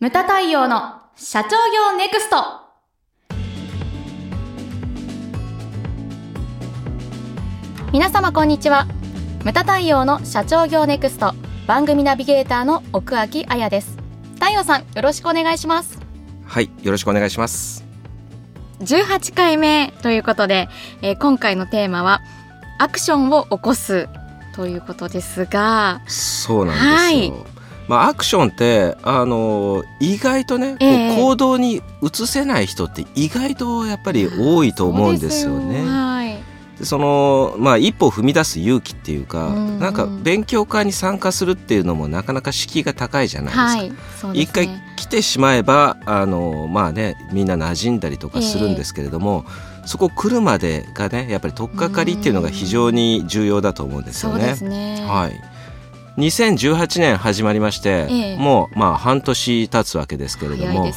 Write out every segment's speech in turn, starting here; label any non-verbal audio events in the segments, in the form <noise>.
ムタ太陽の社長業ネクスト。皆様こんにちは。ムタ太陽の社長業ネクスト。番組ナビゲーターの奥脇彩です。太陽さんよろしくお願いします。はいよろしくお願いします。18回目ということで、えー、今回のテーマはアクションを起こすということですが。そうなんですよ、はいまあ、アクションってあの意外とね、えー、行動に移せない人って意外とやっぱり多いと思うんですよね。そのまあ一歩踏み出す勇気っていうか、うんうん、なんか勉強会に参加するっていうのもなかなか敷居が高いじゃないですか。はい、すね、一回来てしまえばあのまあねみんな馴染んだりとかするんですけれども、えー、そこ来るまでがねやっぱり取っかかりっていうのが非常に重要だと思うんですよね。ねはい。2018年始まりまして、ええ、もうまあ半年経つわけですけれども。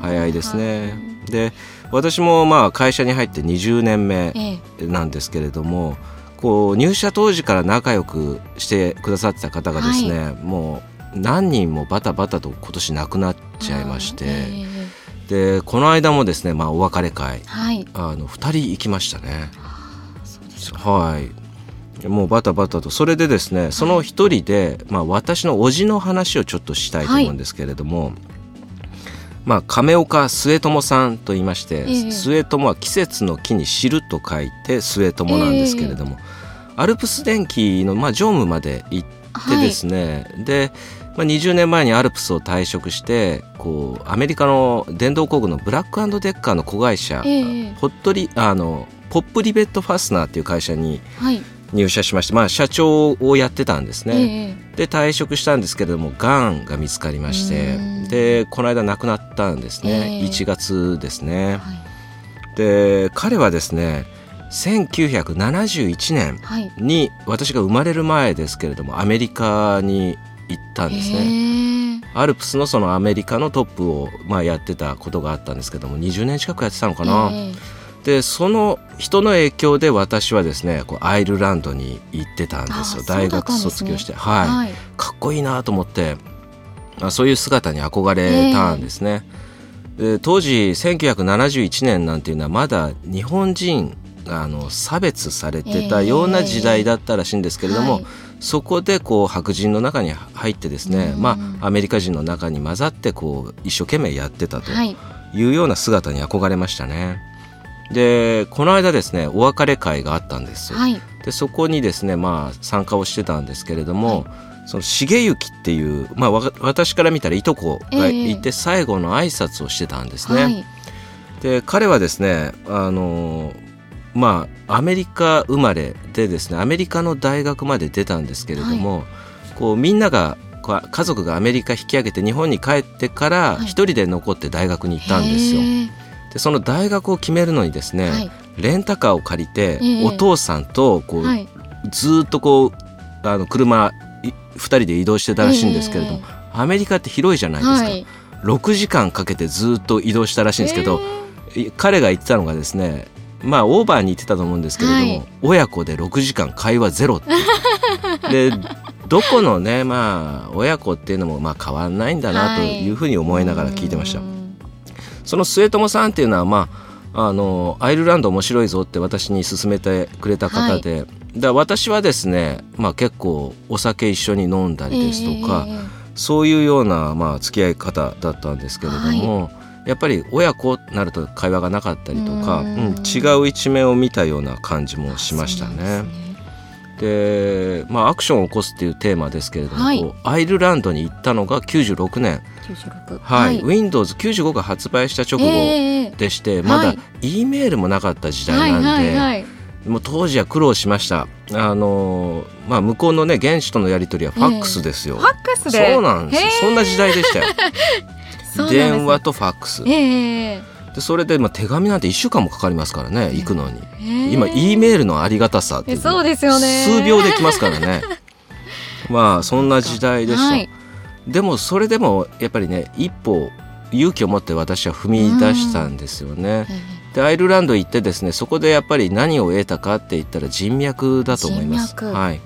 早いですね。ですね。で私もまあ会社に入って20年目なんですけれども、え、こう入社当時から仲良くしてくださってた方がですね、はい、もう何人もバタバタと今年亡くなっちゃいまして。でこの間もですね、まあ、お別れ会、はい、あの2人行きましたね。はいもうバタバタと。それでですねその一人で、まあ、私の叔父の話をちょっとしたいと思うんですけれども、はい、まあ、亀岡末友さんと言いまして、えー、末友は季節の木に知ると書いて末友なんですけれども、えー、アルプス電機の、まあ、常務まで行ってですね、はい、で、まあ、20年前にアルプスを退職してこうアメリカの電動工具のブラックデッカーの子会社、えー、ホットリあのポップリベットファスナーっていう会社に、はい入社しまして、まあ、社長をやってたんですね、えー、で退職したんですけれどもがんが見つかりましてでこの間亡くなったんですね、えー、1月ですね、はい、で彼はですね1971年に私が生まれる前ですけれどもアメリカに行ったんですね、えー、アルプスのそのアメリカのトップをまあやってたことがあったんですけども20年近くやってたのかな、えーでその人の影響で私はですねこうアイルランドに行ってたんですよ。大学卒業して、ね、はい、はい、かっこいいなと思ってあそういう姿に憧れたんですね、えー、で当時1971年なんていうのはまだ日本人あの差別されてたような時代だったらしいんですけれども、えーはい、そこでこう白人の中に入ってですね、まあ、アメリカ人の中に混ざってこう一生懸命やってたというような姿に憧れましたね。でこの間ですねお別れ会があったんです、はい、でそこにですねまあ参加をしてたんですけれども、はい、その重幸っていう、まあ、私から見たらいとこがいて最後の挨拶をしてたんですね。はい、で彼はですねあのまあアメリカ生まれでですねアメリカの大学まで出たんですけれども、こうみんなが家族がアメリカ引き上げて日本に帰ってから一人で残って大学に行ったんですよ。でその大学を決めるのにですね、はい、レンタカーを借りて、えー、お父さんとこう、はい、ずっとこうあの車2人で移動してたらしいんですけれども、えー、アメリカって広いじゃないですか、はい、6時間かけてずっと移動したらしいんですけど、えー、彼が言ってたのがですねまあオーバーに言ってたと思うんですけれども、はい、親子で6時間会話ゼロ <laughs> でどこのねまあ親子っていうのもまあ変わんないんだなというふうに思いながら聞いてました。その末友さんっていうのはまああのアイルランド面白いぞって私に勧めてくれた方で、はい、だ私はですね、まあ、結構お酒一緒に飲んだりですとか、えー、そういうような、まあ、付き合い方だったんですけれども、はい、やっぱり親子なると会話がなかったりとか、うん、違う一面を見たような感じもしましたね。でまあ、アクションを起こすっていうテーマですけれども、はい、アイルランドに行ったのが96年。96、はい、はい、Windows95 が発売した直後でして、えー、まだ E メールもなかった時代なんで、はいはいはい、もう当時は苦労しました。あの、まあ、向こうのね現地とのやり取りはファックスですよ、えー、ファックスで？そうなんですそんな時代でしたよ。<laughs> 電話とファックス、えーでそれでまあ手紙なんて1週間もかかりますからね行くのに。今 E メールのありがたさってそうですよね。数秒できますからね。<laughs> まあそんな時代でした、はい、でもそれでもやっぱりね一歩勇気を持って私は踏み出したんですよね。でアイルランド行ってですねそこでやっぱり何を得たかって言ったら人脈だと思います。はい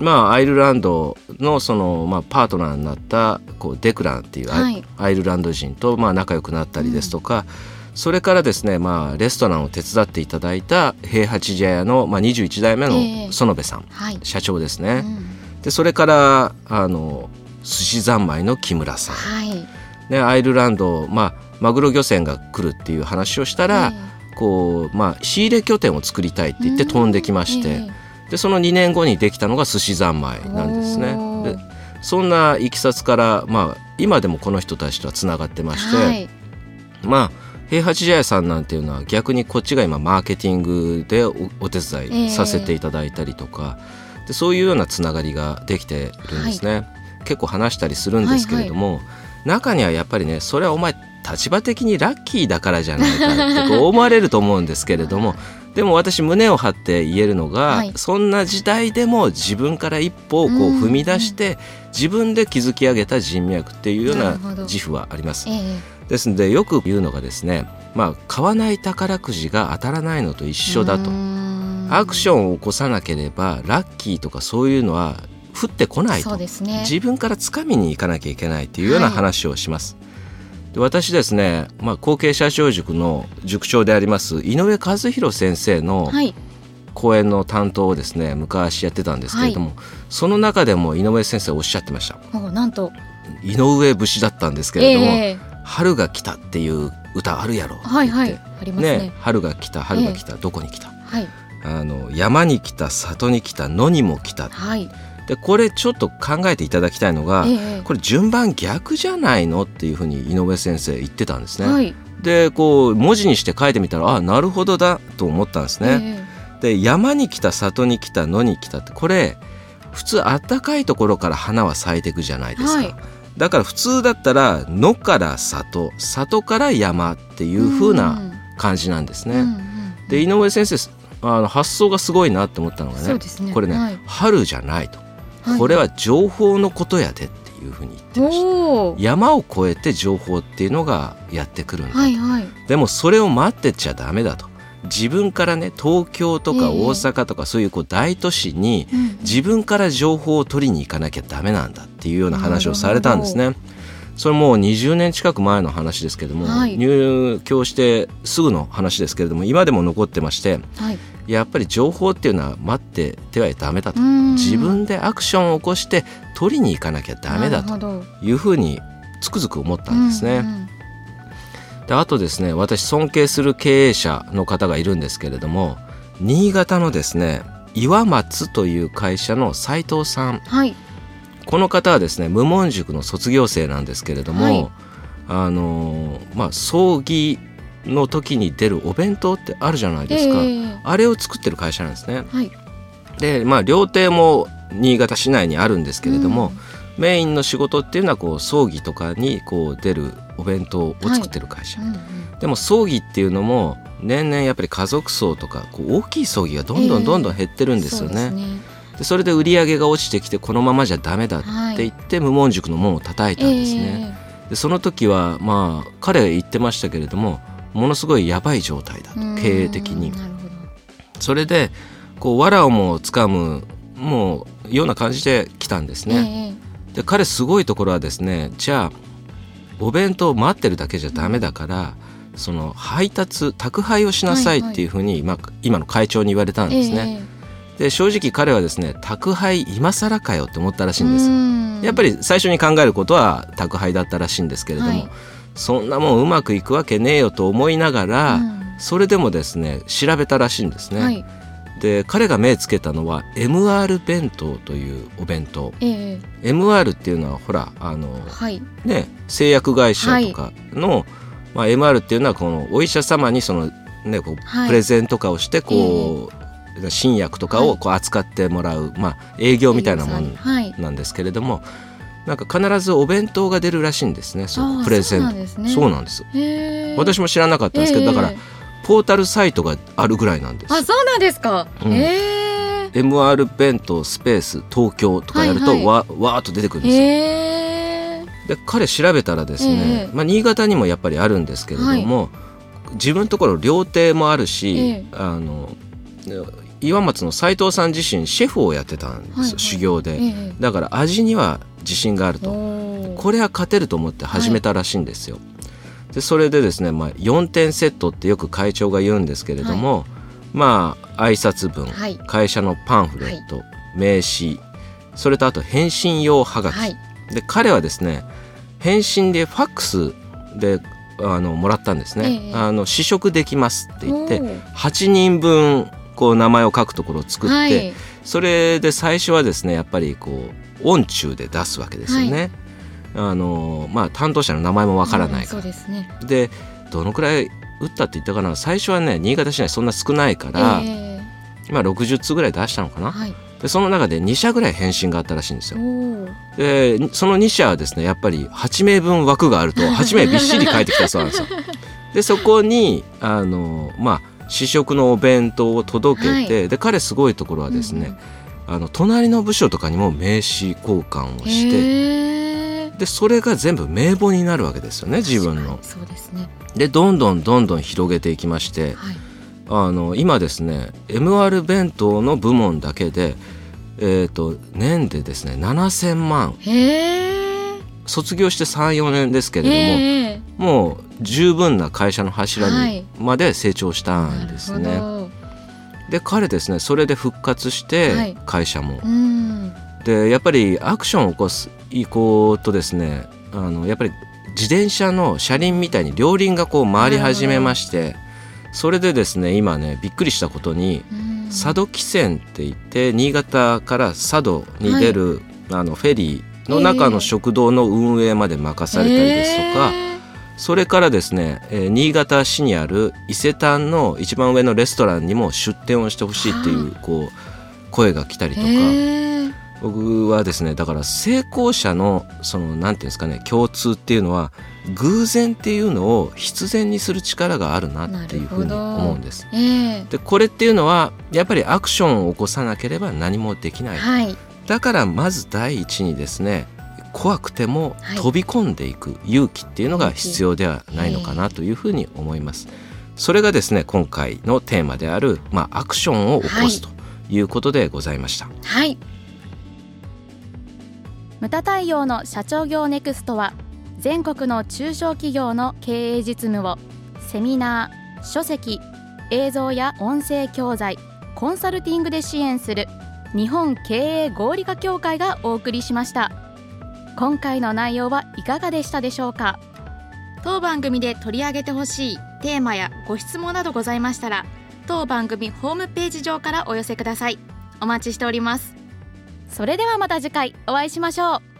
まあ、アイルランドのその、まあ、パートナーになったこうデクランっていうアイ,、アイルランド人と、まあ、仲良くなったりですとか、うん、それからですね、まあ、レストランを手伝っていただいた平八茶屋の、まあ、21代目の園部さん、えーはい、社長ですね。うん、でそれからあの寿司三昧の木村さん、はい、ね、アイルランド、まあ、マグロ漁船が来るっていう話をしたら、えー、こうまあ、仕入れ拠点を作りたいって言って飛んできまして。えーでその2年後にできたのが寿司三昧なんですね。でそんないきさつから、まあ、今でもこの人たちとはつながってまして、はい、まあ平八茶屋さんなんていうのは逆にこっちが今マーケティングでお手伝いさせていただいたりとか、えー、でそういうようなつながりができてるんですね、はい、結構話したりするんですけれども、はいはい、中にはやっぱりねそれはお前立場的にラッキーだからじゃないかってこう思われると思うんですけれどもでも私胸を張って言えるのが、はい、そんな時代でも自分から一歩をこう踏み出して、自分で築き上げた人脈っていうような自負はあります。えー、ですのでよく言うのがですね、まあ、買わない宝くじが当たらないのと一緒だと。アクションを起こさなければラッキーとかそういうのは降ってこないと、ね、自分から掴みに行かなきゃいけないというような話をします。はいで私ですね、まあ、後継者長塾の塾長であります井上和弘先生の講演の担当をですね昔やってたんですけれども、はい、その中でも井上先生おっしゃってました。なんと。井上節だったんですけれども、えー、春が来たっていう歌あるやろはいはい。ありますね、ね、春が来た春が来た、えー、どこに来た、はい、あの山に来た里に来た野にも来た、はいでこれちょっと考えていただきたいのが、えこれ順番逆じゃないのっていうふうに井上先生言ってたんですね。はい、でこう文字にして書いてみたらあなるほどだと思ったんですね。え、で山に来た里に来た野に来たってこれ普通あったかいところから花は咲いていくじゃないですか。はい、だから普通だったら野から里里から山っていうふうな感じなんですね。で井上先生あの発想がすごいなって思ったのがね、ね、これね、はい、春じゃないと。これは情報のことやでっていうふうに言ってました。山を越えて情報っていうのがやってくるんだ、はいはい、でもそれを待ってちゃダメだと。自分からね東京とか大阪とかそういうこう大都市に自分から情報を取りに行かなきゃダメなんだっていうような話をされたんですね。それもう20年近く前の話ですけれども、はい、入居してすぐの話ですけれども今でも残ってまして、はい、やっぱり情報っていうのは待っててはダメだと。自分でアクションを起こして取りに行かなきゃダメだというふうにつくづく思ったんですね。であとですね私尊敬する経営者の方がいるんですけれども新潟のですね岩松という会社の斉藤さん、はい、この方はですね無門塾の卒業生なんですけれども、はい、あのまあ葬儀の時に出るお弁当ってあるじゃないですか、えー、あれを作ってる会社なんですね。はい、でまあ料亭も新潟市内にあるんですけれども、うん、メインの仕事っていうのはこう葬儀とかにこう出るお弁当を作ってる会社、はいうんうん、でも葬儀っていうのも年々やっぱり家族葬とかこう大きい葬儀がどんどんどんどん減ってるんですよね。えー、そで、ね、それで売り上げが落ちてきてこのままじゃダメだって言って、無門塾の門を叩いたんですね。えー、でその時はまあ彼言ってましたけれどもものすごいやばい状態だと経営的に。それでこう藁をもつかむもうような感じで来たんですね。えー、で彼すごいところはですねじゃあお弁当を待ってるだけじゃダメだから、その配達宅配をしなさいっていうふうに、はいはい、今の会長に言われたんですね。えー、で正直彼はですね宅配今更かよって思ったらしいんですやっぱり最初に考えることは宅配だったらしいんですけれども、はいそんなもんうまくいくわけねえよと思いながら、うん、それでもですね調べたらしいんですね。はい、で彼が目つけたのは MR 弁当というお弁当、えー、MR っていうのはほらあの、はい、ね、製薬会社とかの、はい、まあ、MR っていうのはこのお医者様にその、ね、こうプレゼンとかをしてこう、えー、新薬とかをこう扱ってもらう、まあ、営業みたいなもんなんですけれども。なんか必ずお弁当が出るらしいんですね。そうプレゼント。そうなんです、ね、私も知らなかったんですけどだからポータルサイトがあるぐらいなんです。あそうなんですか、うん、え MR 弁当スペース東京とかやると、はいはい、わわーっと出てくるんですよ、えー、で彼調べたらですね、まあ、新潟にもやっぱりあるんですけれども、はい、自分のところ料亭もあるし、あの岩松の斉藤さん自身シェフをやってたんです。よ、はいはい、修行で、ええ、だから味には自信があると。これは勝てると思って始めたらしいんですよ、はい、でそれでですね、まあ、4点セットってよく会長が言うんですけれども、はい、まあ挨拶文、はい、会社のパンフレット、名刺それとあと返信用はがき、で彼はですね返信でファックスであのもらったんですね、ええ、あの試食できますって言って8人分こう名前を書くところを作って、はい、それで最初はですねやっぱりこう音中で出すわけですよね。はい、あのまあ、担当者の名前もわからないから、うん、で、ね、どのくらい打ったって言ったかな。最初はね新潟市内そんな少ないから、えー、まあ、60通ぐらい出したのかな、はい、でその中で2社ぐらい返信があったらしいんですよ。でその2社はですねやっぱり8名分枠があると <laughs> 8名びっしり書いてきたそうなんですよ。でそこにあのまあ試食のお弁当を届けて、はい、で彼すごいところはですね、うん、あの隣の部署とかにも名刺交換をしてでそれが全部名簿になるわけですよね自分の。そうですね。でどんどんどんどん広げていきまして、はい、あの今ですね MR 弁当の部門だけで、えーと、年でですね7000万。卒業して34年ですけれどももう十分な会社の柱にまで成長したんですね。はい、で彼ですねそれで復活して会社も。はい、でやっぱりアクションを起こすいこうとですね。あのやっぱり自転車の車輪みたいに両輪がこう回り始めましてそれでですね今ねびっくりしたことに佐渡汽船って言って新潟から佐渡に出る、はい、あのフェリーの中の食堂の運営まで任されたりですとか、えーそれからですね、えー、新潟市にある伊勢丹の一番上のレストランにも出店をしてほしいっていうこう声が来たりとか。僕はですねだから成功者のそのなんていうんですかね共通っていうのは偶然っていうのを必然にする力があるなっていうふうに思うんです。えー、でこれっていうのはやっぱりアクションを起こさなければ何もできない。はい、だからまず第一にですね怖くても飛び込んでいく勇気っていうのが必要ではないのかなというふうに思います。それがですね今回のテーマである、まあ、アクションを起こすということでございました。はい、ムタ太陽の社長業ネクストは全国の中小企業の経営実務をセミナー書籍映像や音声教材コンサルティングで支援する日本経営合理化協会がお送りしました。今回の内容はいかがでしたでしょうか？当番組で取り上げてほしいテーマやご質問などございましたら当番組ホームページ上からお寄せください。お待ちしております。それではまた次回お会いしましょう。